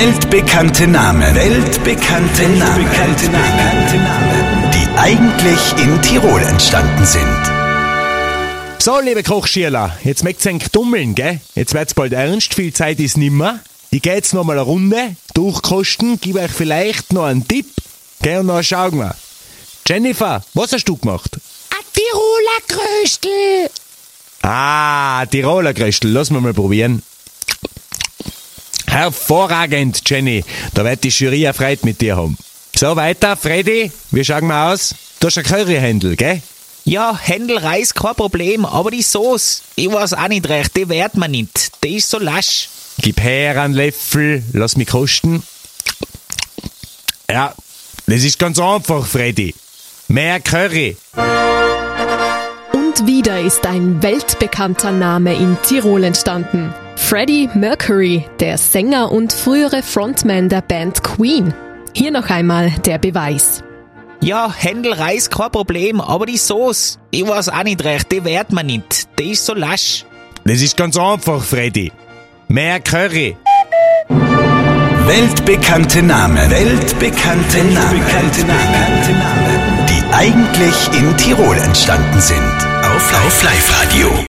Weltbekannte Namen. Weltbekannte Namen. Weltbekannte Namen. Die eigentlich in Tirol entstanden sind. So, liebe Kochschierler, jetzt möcht's ein dummeln, gell? Jetzt wird's bald ernst, viel Zeit ist nimmer. Ich geh jetzt noch mal eine Runde, durchkosten, gebe euch vielleicht noch einen Tipp, gell? Und dann schauen wir. Jennifer, was hast du gemacht? Ein Tiroler Kröstel. Ah, Tiroler Kröstel, lass mal mal probieren. Hervorragend, Jenny. Da wird die Jury erfreut mit dir haben. So, weiter, Freddy, wie schauen wir aus? Du hast ein Curryhändel, gell? Ja, Händel Reis kein Problem, aber die Sauce, ich weiß auch nicht recht, die wehrt man nicht. Die ist so lasch. Gib her einen Löffel, lass mich kosten. Ja, das ist ganz einfach, Freddy. Mehr Curry. Und wieder ist ein weltbekannter Name in Tirol entstanden. Freddie Mercury, der Sänger und frühere Frontman der Band Queen. Hier noch einmal der Beweis. Ja, Händel Reis kein Problem, aber die Sauce, ich weiß auch nicht recht, die wehrt man nicht. Die ist so lasch. Das ist ganz einfach, Freddy. Mehr Curry. Weltbekannte Namen. Weltbekannte Namen. Weltbekannte Namen. Die eigentlich in Tirol entstanden sind. Auf Live-Radio.